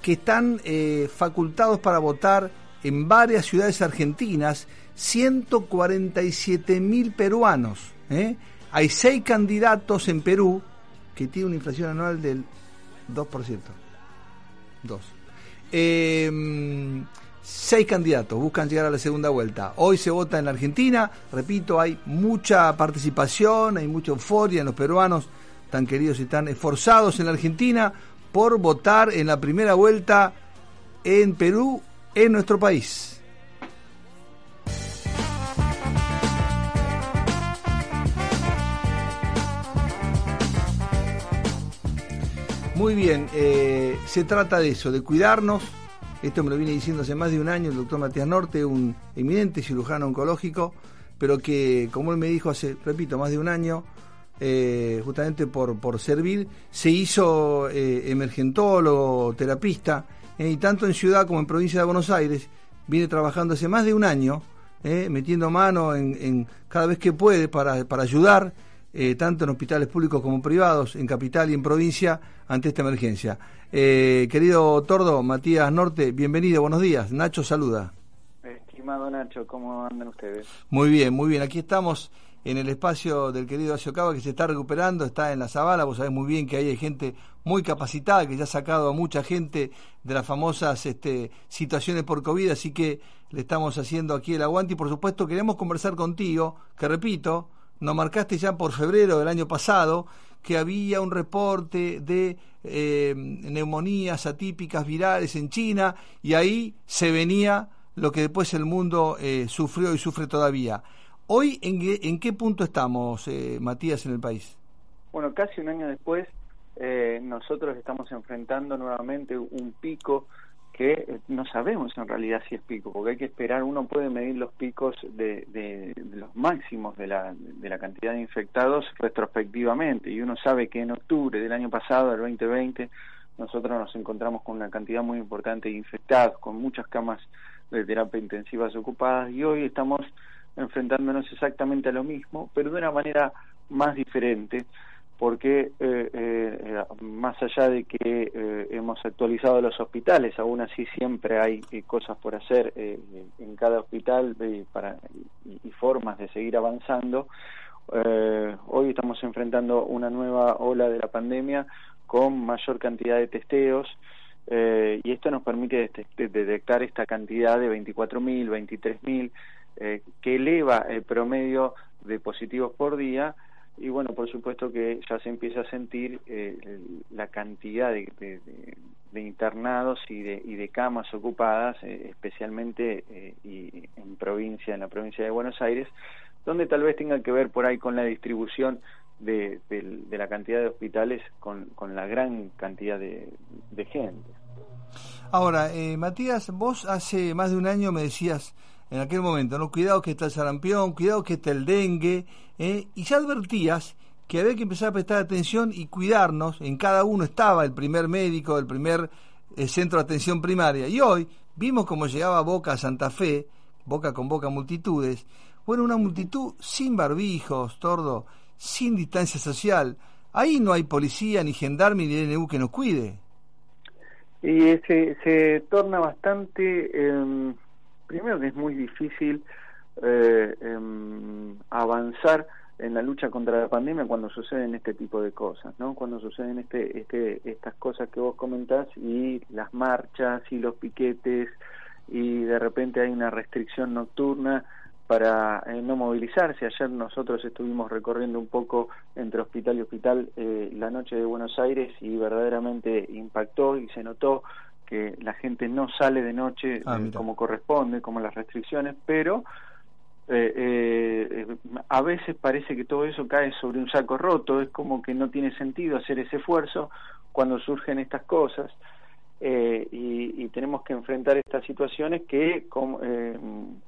que están eh, facultados para votar en varias ciudades argentinas 147 mil peruanos. ¿eh? Hay seis candidatos en Perú que tienen una inflación anual del 2%. 2. Eh, seis candidatos buscan llegar a la segunda vuelta. Hoy se vota en la Argentina. Repito, hay mucha participación, hay mucha euforia en los peruanos tan queridos y tan esforzados en la Argentina por votar en la primera vuelta en Perú, en nuestro país. Muy bien, eh, se trata de eso, de cuidarnos. Esto me lo viene diciendo hace más de un año el doctor Matías Norte, un eminente cirujano oncológico, pero que, como él me dijo hace, repito, más de un año, eh, justamente por, por servir, se hizo eh, emergentólogo, terapista, y tanto en ciudad como en provincia de Buenos Aires, viene trabajando hace más de un año, eh, metiendo mano en, en cada vez que puede para, para ayudar, eh, tanto en hospitales públicos como privados, en capital y en provincia, ante esta emergencia. Eh, querido Tordo, Matías Norte, bienvenido, buenos días. Nacho saluda. Estimado Nacho, ¿cómo andan ustedes? Muy bien, muy bien. Aquí estamos en el espacio del querido Acio Cava que se está recuperando, está en la Zabala, vos sabés muy bien que ahí hay gente muy capacitada, que ya ha sacado a mucha gente de las famosas este, situaciones por COVID, así que le estamos haciendo aquí el aguante y por supuesto queremos conversar contigo, que repito, nos marcaste ya por febrero del año pasado que había un reporte de eh, neumonías atípicas virales en China y ahí se venía lo que después el mundo eh, sufrió y sufre todavía. Hoy, ¿en qué, en qué punto estamos, eh, Matías, en el país? Bueno, casi un año después, eh, nosotros estamos enfrentando nuevamente un pico que eh, no sabemos en realidad si es pico, porque hay que esperar, uno puede medir los picos de, de, los máximos de la, de la cantidad de infectados retrospectivamente, y uno sabe que en octubre del año pasado, del 2020, nosotros nos encontramos con una cantidad muy importante de infectados, con muchas camas de terapia intensivas ocupadas, y hoy estamos enfrentándonos exactamente a lo mismo, pero de una manera más diferente, porque eh, eh, más allá de que eh, hemos actualizado los hospitales, aún así siempre hay eh, cosas por hacer eh, en cada hospital para, y, formas de seguir avanzando. Hoy estamos enfrentando una nueva ola de la pandemia con mayor cantidad de testeos y esto nos permite detectar esta cantidad de 24.000, 23.000 eh, que eleva el promedio de positivos por día y bueno, por supuesto que ya se empieza a sentir eh, la cantidad de, de, internados y de, y de camas ocupadas, eh, especialmente eh, y en provincia, en la provincia de Buenos Aires, donde tal vez tenga que ver por ahí con la distribución de, la cantidad de hospitales con, con la gran cantidad de, de gente. Ahora, eh, Matías, vos hace más de un año me decías en aquel momento, no, cuidado que está el sarampión, cuidado que está el dengue, eh, y ya advertías que había que empezar a prestar atención y cuidarnos. En cada uno estaba el primer médico, el primer eh, centro de atención primaria. Y hoy vimos cómo llegaba Boca a Santa Fe, Boca con Boca multitudes. Bueno, una multitud sin barbijos, tordo, sin distancia social. Ahí no hay policía, ni gendarme, ni DNU que nos cuide. Y se, se torna bastante, eh, primero que es muy difícil eh, em, avanzar en la lucha contra la pandemia cuando suceden este tipo de cosas, ¿no? Cuando suceden este, este, estas cosas que vos comentás y las marchas y los piquetes y de repente hay una restricción nocturna para eh, no movilizarse. Ayer nosotros estuvimos recorriendo un poco entre hospital y hospital eh, la noche de Buenos Aires y verdaderamente impactó y se notó que la gente no sale de noche Ah, eh, como corresponde, como las restricciones, pero eh, eh, a veces parece que todo eso cae sobre un saco roto, es como que no tiene sentido hacer ese esfuerzo cuando surgen estas cosas eh, y, y tenemos que enfrentar estas situaciones que, como, eh,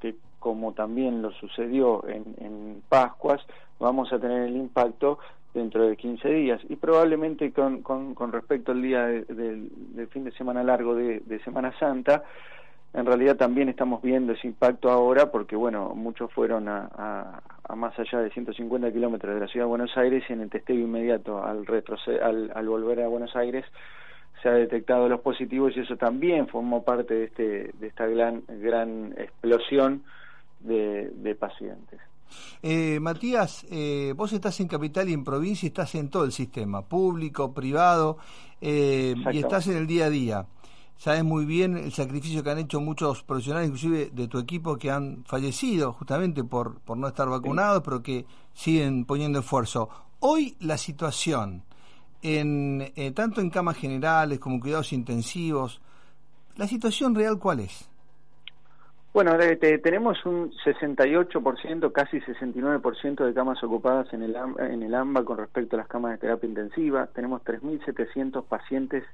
que como también lo sucedió en, Pascuas, vamos a tener el impacto dentro de 15 días. Y probablemente con, con, respecto al día de- del, del fin de semana largo de, de Semana Santa, en realidad también estamos viendo ese impacto ahora porque, bueno, muchos fueron a, a- más allá de 150 kilómetros de la ciudad de Buenos Aires y en el testeo inmediato al, al, al volver a Buenos Aires se ha detectado los positivos y eso también formó parte de, este, de esta gran, gran explosión de, de pacientes. Eh, Matías, eh, vos estás en capital y en provincia y estás en todo el sistema, público, privado, eh, y estás en el día a día. Sabes muy bien el sacrificio que han hecho muchos profesionales, inclusive de tu equipo, que han fallecido justamente por, por no estar vacunados, pero que siguen poniendo esfuerzo. Hoy la situación, en, eh, tanto en camas generales como en cuidados intensivos, ¿la situación real cuál es? Bueno, te- tenemos un 68%, casi 69% de camas ocupadas en el, en el AMBA con respecto a las camas de terapia intensiva. Tenemos 3.700 pacientes,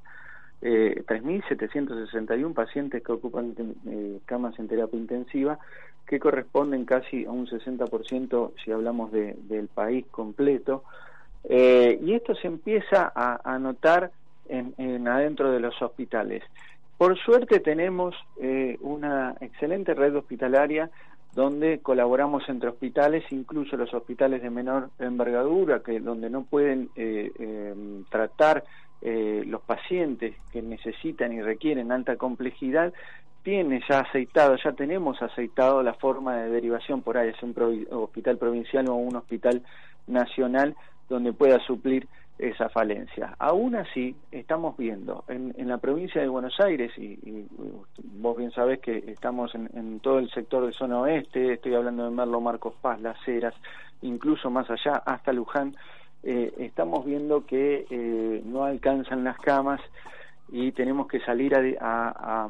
eh, 3.761 pacientes que ocupan eh, camas en terapia intensiva, que corresponden casi a un 60% si hablamos de- del país completo. Eh, y esto se empieza a, a notar en, en adentro de los hospitales. Por suerte tenemos eh, una excelente red hospitalaria donde colaboramos entre hospitales, incluso los hospitales de menor envergadura, que donde no pueden eh, eh, tratar los pacientes que necesitan y requieren alta complejidad, tiene ya aceitado, ya tenemos aceitado la forma de derivación por ahí, es un hospital provincial o un hospital nacional donde pueda suplir esa falencia. Aún así, estamos viendo en, en la provincia de Buenos Aires, y, vos bien sabés que estamos en, en todo el sector de zona oeste, estoy hablando de Merlo, Marcos Paz, Las Heras, incluso más allá, hasta Luján, eh, estamos viendo que eh, no alcanzan las camas y tenemos que salir a- a-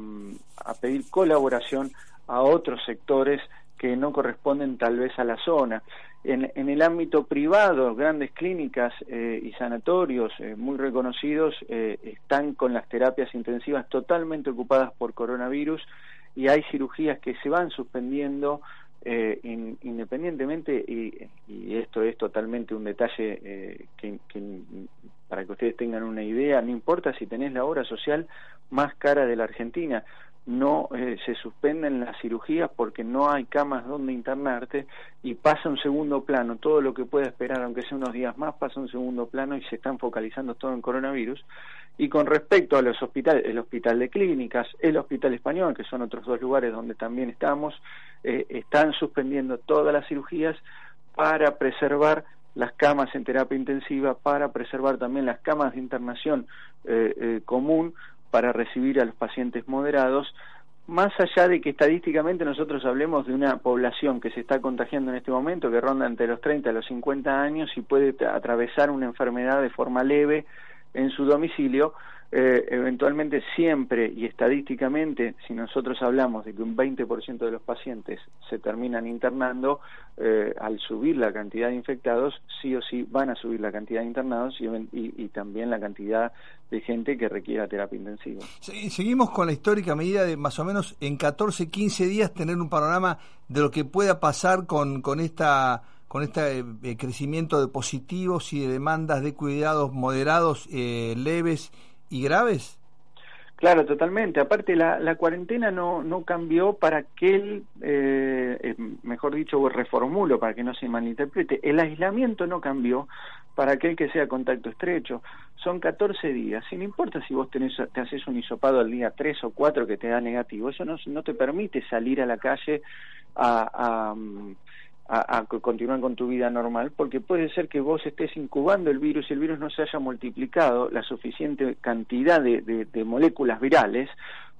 a pedir colaboración a otros sectores que no corresponden tal vez a la zona. En, en el ámbito privado, grandes clínicas eh, y sanatorios eh, muy reconocidos eh, están con las terapias intensivas totalmente ocupadas por coronavirus y hay cirugías que se van suspendiendo eh, in- independientemente, y, y esto es totalmente un detalle que, que para que ustedes tengan una idea, no importa si tenés la obra social más cara de la Argentina, no eh, se suspenden las cirugías porque no hay camas donde internarte y pasa un segundo plano, todo lo que pueda esperar, aunque sea unos días más, pasa un segundo plano y se están focalizando todo en coronavirus. Y con respecto a los hospitales, el hospital de clínicas, el hospital español, que son otros dos lugares donde también estamos, eh, están suspendiendo todas las cirugías para preservar las camas en terapia intensiva, para preservar también las camas de internación eh, eh, común, para recibir a los pacientes moderados, más allá de que estadísticamente nosotros hablemos de una población que se está contagiando en este momento, que ronda entre los 30 y los 50 años y puede tra- atravesar una enfermedad de forma leve en su domicilio, eh, eventualmente siempre y estadísticamente, si nosotros hablamos de que un 20% de los pacientes se terminan internando, eh, al subir la cantidad de infectados, sí o sí van a subir la cantidad de internados y, también la cantidad de gente que requiera terapia intensiva. Seguimos con la histórica medida de más o menos en 14, 15 días tener un panorama de lo que pueda pasar con, con esta con este eh, crecimiento de positivos y de demandas de cuidados moderados, eh, leves y graves? Claro, totalmente. Aparte, la, la cuarentena no, no cambió para que él, eh, eh, mejor dicho, reformulo para que no se malinterprete. El aislamiento no cambió para aquel que sea contacto estrecho. Son 14 días. Sin importa si vos tenés, te haces un hisopado al día 3 o 4 que te da negativo. Eso no, no te permite salir a la calle a, a, a, continuar con tu vida normal, porque puede ser que vos estés incubando el virus y el virus no se haya multiplicado la suficiente cantidad de, de, moléculas virales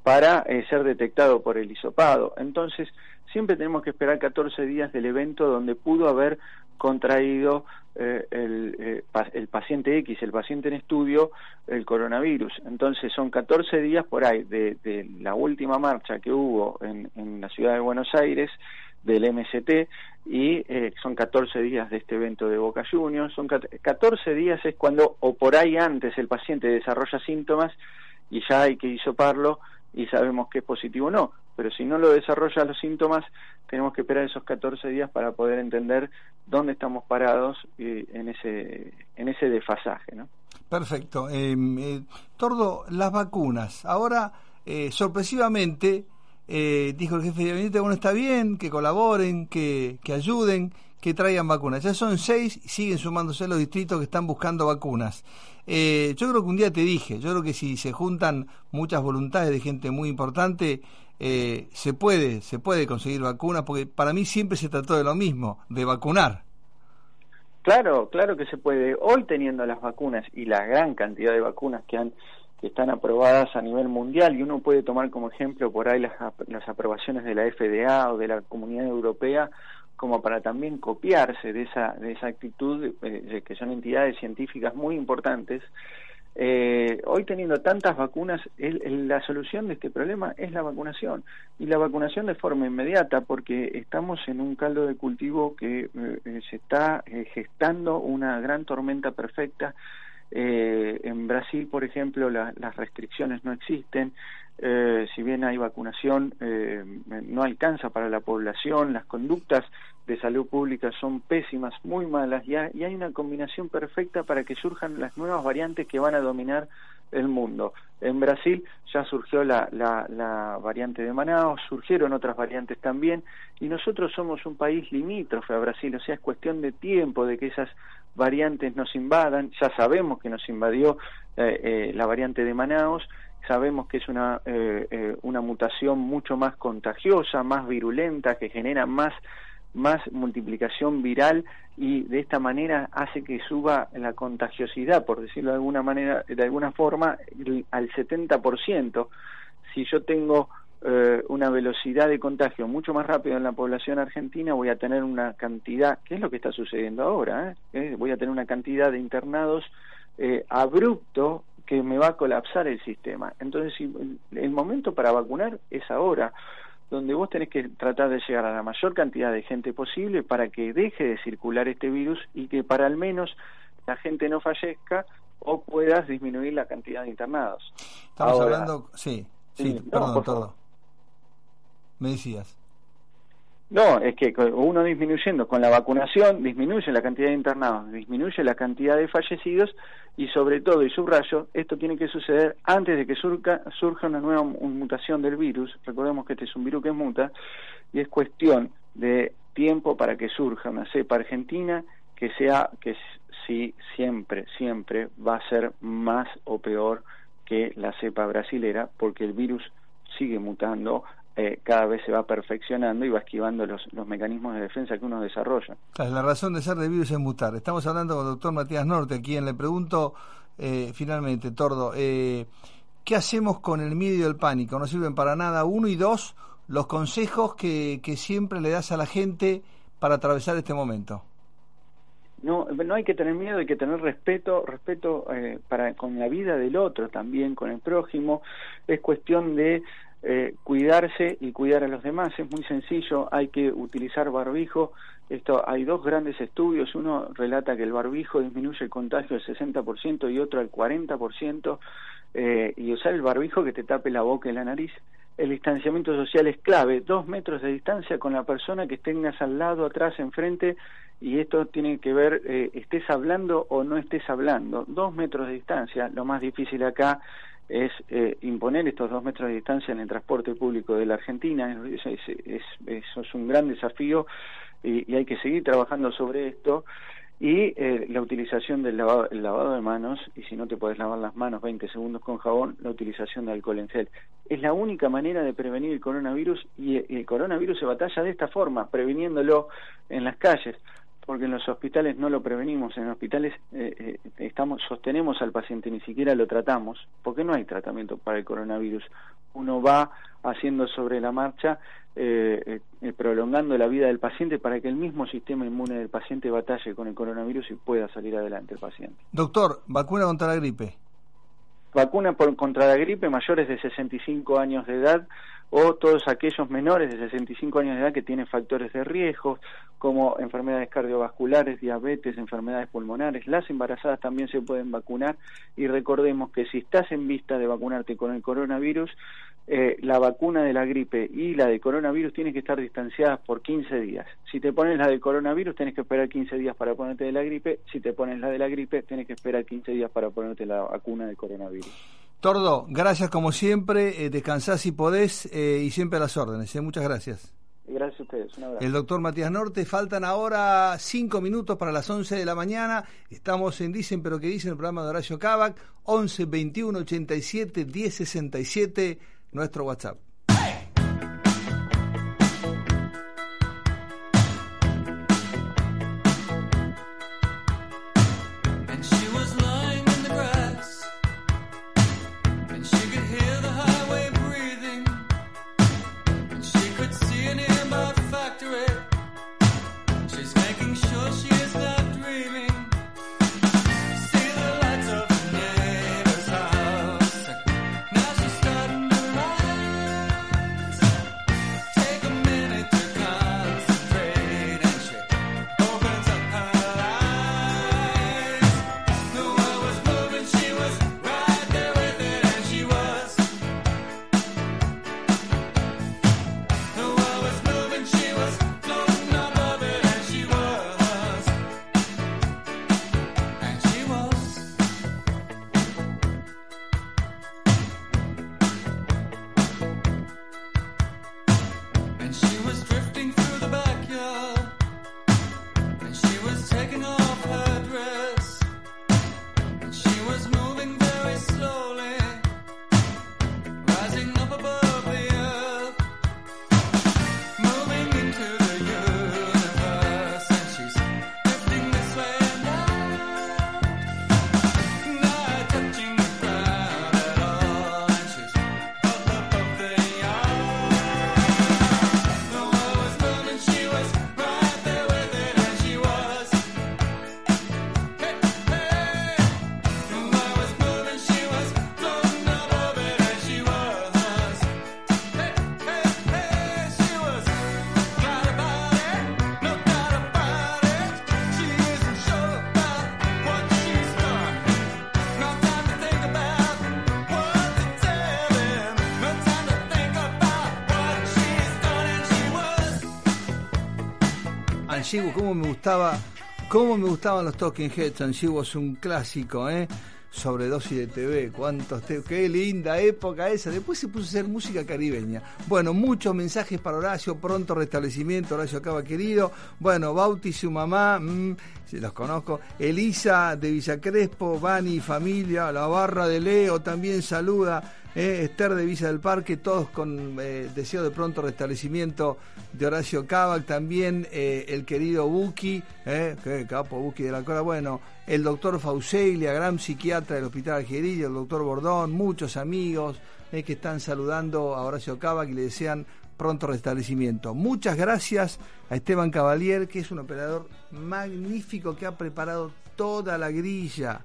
para eh, ser detectado por el hisopado. Entonces, siempre tenemos que esperar 14 días del evento donde pudo haber contraído eh, el, eh, el, paciente X, el paciente en estudio, el coronavirus. Entonces son 14 días por ahí de, de la última marcha que hubo en, en la ciudad de Buenos Aires del MST y eh, son 14 días de este evento de Boca Juniors. Son 14 días es cuando o por ahí antes el paciente desarrolla síntomas y ya hay que hisoparlo y sabemos que es positivo o no. Pero si no lo desarrolla los síntomas, tenemos que esperar esos 14 días para poder entender dónde estamos parados eh, en ese en ese desfasaje, ¿no? Perfecto. Em, eh, Tordo, las vacunas. Ahora, sorpresivamente, eh, dijo el jefe de gabinete, bueno, está bien, que colaboren, que, que ayuden, que traigan vacunas. Ya son seis y siguen sumándose los distritos que están buscando vacunas. Eh, yo creo que un día te dije, yo creo que si se juntan muchas voluntades de gente muy importante, eh, se puede, se puede conseguir vacunas, porque para mí siempre se trató de lo mismo, de vacunar. Claro, claro que se puede. Hoy teniendo las vacunas y la gran cantidad de vacunas que han que están aprobadas a nivel mundial y uno puede tomar como ejemplo por ahí las, las aprobaciones de la FDA o de la Comunidad Europea como para también copiarse de esa, de esa actitud, eh, que son entidades científicas muy importantes. Eh, hoy teniendo tantas vacunas, la solución de este problema es la vacunación y la vacunación de forma inmediata porque estamos en un caldo de cultivo que eh, se está gestando una gran tormenta perfecta eh, en Brasil, por ejemplo, las restricciones no existen. Eh, si bien hay vacunación, eh, no alcanza para la población. Las conductas de salud pública son pésimas, muy malas, y, y hay una combinación perfecta para que surjan las nuevas variantes que van a dominar el mundo. En Brasil ya surgió la, la, la, variante de Manaus, surgieron otras variantes también, y nosotros somos un país limítrofe a Brasil, o sea, es cuestión de tiempo de que esas variantes nos invadan, ya sabemos que nos invadió eh, eh, la variante de Manaus, sabemos que es una, eh, una mutación mucho más contagiosa, más virulenta, que genera más más multiplicación viral y de esta manera hace que suba la contagiosidad, por decirlo de alguna manera, de alguna forma, al 70%. Si yo tengo eh, una velocidad de contagio mucho más rápida en la población argentina, voy a tener una cantidad, ¿qué es lo que está sucediendo ahora? Eh? Voy a tener una cantidad de internados eh, abrupto que me va a colapsar el sistema. Entonces, el momento para vacunar es ahora donde vos tenés que tratar de llegar a la mayor cantidad de gente posible para que deje de circular este virus y que para al menos la gente no fallezca o puedas disminuir la cantidad de internados. Estamos hablando, sí, sí, perdón, todo. Me decías. No, es que uno disminuyendo con la vacunación disminuye la cantidad de internados, disminuye la cantidad de fallecidos y sobre todo, y subrayo, esto tiene que suceder antes de que surca, surja una nueva mutación del virus. Recordemos que este es un virus que muta y es cuestión de tiempo para que surja una cepa argentina que sea, que sí, siempre, siempre va a ser más o peor que la cepa brasilera porque el virus sigue mutando eh, cada vez se va perfeccionando y va esquivando los, los mecanismos de defensa que uno desarrolla. la razón de ser del virus es mutar. Estamos hablando con el doctor Matías Norte, a quien le pregunto eh, finalmente, Tordo, eh, ¿qué hacemos con el miedo y el pánico? No sirven para nada. Uno y dos, los consejos que, que siempre le das a la gente para atravesar este momento. no, no hay que tener miedo, hay que tener respeto, respeto eh, para con la vida del otro también, con el prójimo. Es cuestión de eh, cuidarse y cuidar a los demás. Es muy sencillo, hay que utilizar barbijo. Esto, hay dos grandes estudios, uno relata que el barbijo disminuye el contagio del 60% y otro al 40%, eh, y usar el barbijo que te tape la boca y la nariz. El distanciamiento social es clave, dos metros de distancia con la persona que tengas al lado, atrás, enfrente, y esto tiene que ver, eh, estés hablando o no estés hablando, dos metros de distancia, lo más difícil acá es eh, imponer estos dos metros de distancia en el transporte público de la Argentina, es, es, eso es un gran desafío y, y, hay que seguir trabajando sobre esto. Y eh, la utilización del lavado, el lavado de manos y si no te puedes lavar las manos 20 segundos con jabón, la utilización de alcohol en gel. Es la única manera de prevenir el coronavirus y el coronavirus se batalla de esta forma, previniéndolo en las calles porque en los hospitales no lo prevenimos, en los hospitales eh, eh, estamos sostenemos al paciente, ni siquiera lo tratamos, porque no hay tratamiento para el coronavirus. Uno va haciendo sobre la marcha, eh, prolongando la vida del paciente para que el mismo sistema inmune del paciente batalle con el coronavirus y pueda salir adelante el paciente. Doctor, vacuna contra la gripe. Vacuna por, contra la gripe mayores de 65 años de edad o todos aquellos menores de 65 años de edad que tienen factores de riesgo como enfermedades cardiovasculares, diabetes, enfermedades pulmonares. Las embarazadas también se pueden vacunar y recordemos que si estás en vista de vacunarte con el coronavirus, eh, la vacuna de la gripe y la de coronavirus tienen que estar distanciadas por 15 días. Si te pones la de coronavirus, tienes que esperar 15 días para ponerte de la gripe. Si te pones la de la gripe, tienes que esperar 15 días para ponerte la vacuna de coronavirus. Tordo, gracias como siempre, eh, descansás si podés eh, y siempre a las órdenes. Eh. Muchas gracias. Gracias a ustedes. Un abrazo. El doctor Matías Norte, faltan ahora cinco minutos para las 11 de la mañana. Estamos en Dicen, pero que dicen el programa de Horacio Cabac, 11 21 87 10 67, nuestro WhatsApp. Anshiguo, cómo me gustaba, cómo me gustaban los Talking Heads. Anshiguo es un clásico, ¿eh? Sobredosis de TV, cuántos te... qué linda época esa. Después se puso a hacer música caribeña. Bueno, muchos mensajes para Horacio, pronto restablecimiento, Horacio acaba querido. Bueno, Bauti, su mamá, mm, sí, los conozco. Elisa de Villa Crespo, Vani, familia, la barra de Leo también saluda. Eh, Esther de Villa del Parque, todos con eh, deseo de pronto restablecimiento de Horacio Cabac, también eh, el querido Buki, que capo Buki de la Cora, bueno, el doctor Fauseglia, gran psiquiatra del Hospital Algerillo, el doctor Bordón, muchos amigos que están saludando a Horacio Cabac y le desean pronto restablecimiento. Muchas gracias a Esteban Cavalier, que es un operador magnífico que ha preparado toda la grilla,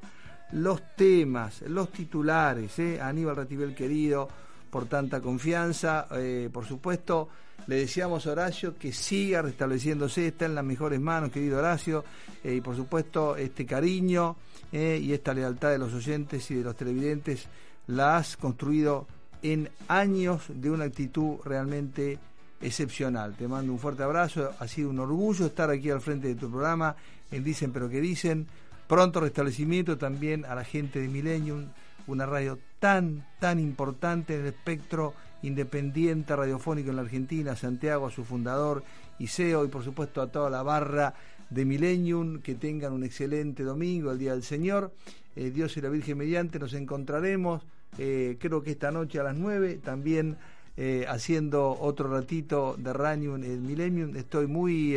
los temas, los titulares. ¿eh? Aníbal Ratibel querido, por tanta confianza. Eh, por supuesto, le deseamos a Horacio que siga restableciéndose, está en las mejores manos, querido Horacio. Eh, y por supuesto, este cariño y esta lealtad de los oyentes y de los televidentes la has construido en años de una actitud realmente excepcional. Te mando un fuerte abrazo, ha sido un orgullo estar aquí al frente de tu programa en Dicen pero que dicen. Pronto restablecimiento también a la gente de Millennium, una radio tan, tan importante en el espectro independiente radiofónico en la Argentina, Santiago a su fundador, Iseo y por supuesto a toda la barra de Millennium, que tengan un excelente domingo, el Día del Señor. Eh, Dios y la Virgen mediante, nos encontraremos, eh, creo que esta noche a las 9, también eh, haciendo otro ratito de Ranium en Millennium. Estoy muy,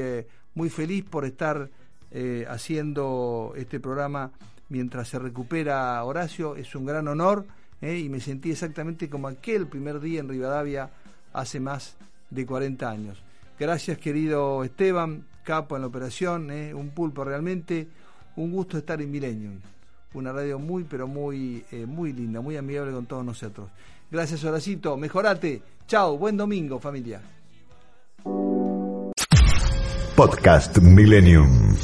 muy feliz por estar eh, haciendo este programa mientras se recupera Horacio. Es un gran honor eh, y me sentí exactamente como aquel primer día en Rivadavia hace más de 40 años. Gracias querido Esteban, capo en la operación, eh, un pulpo realmente. Un gusto estar en Millennium. Una radio muy, pero muy, eh, muy linda, muy amigable con todos nosotros. Gracias, Horacito. Mejorate. Chao. Buen domingo, familia. Podcast Millennium.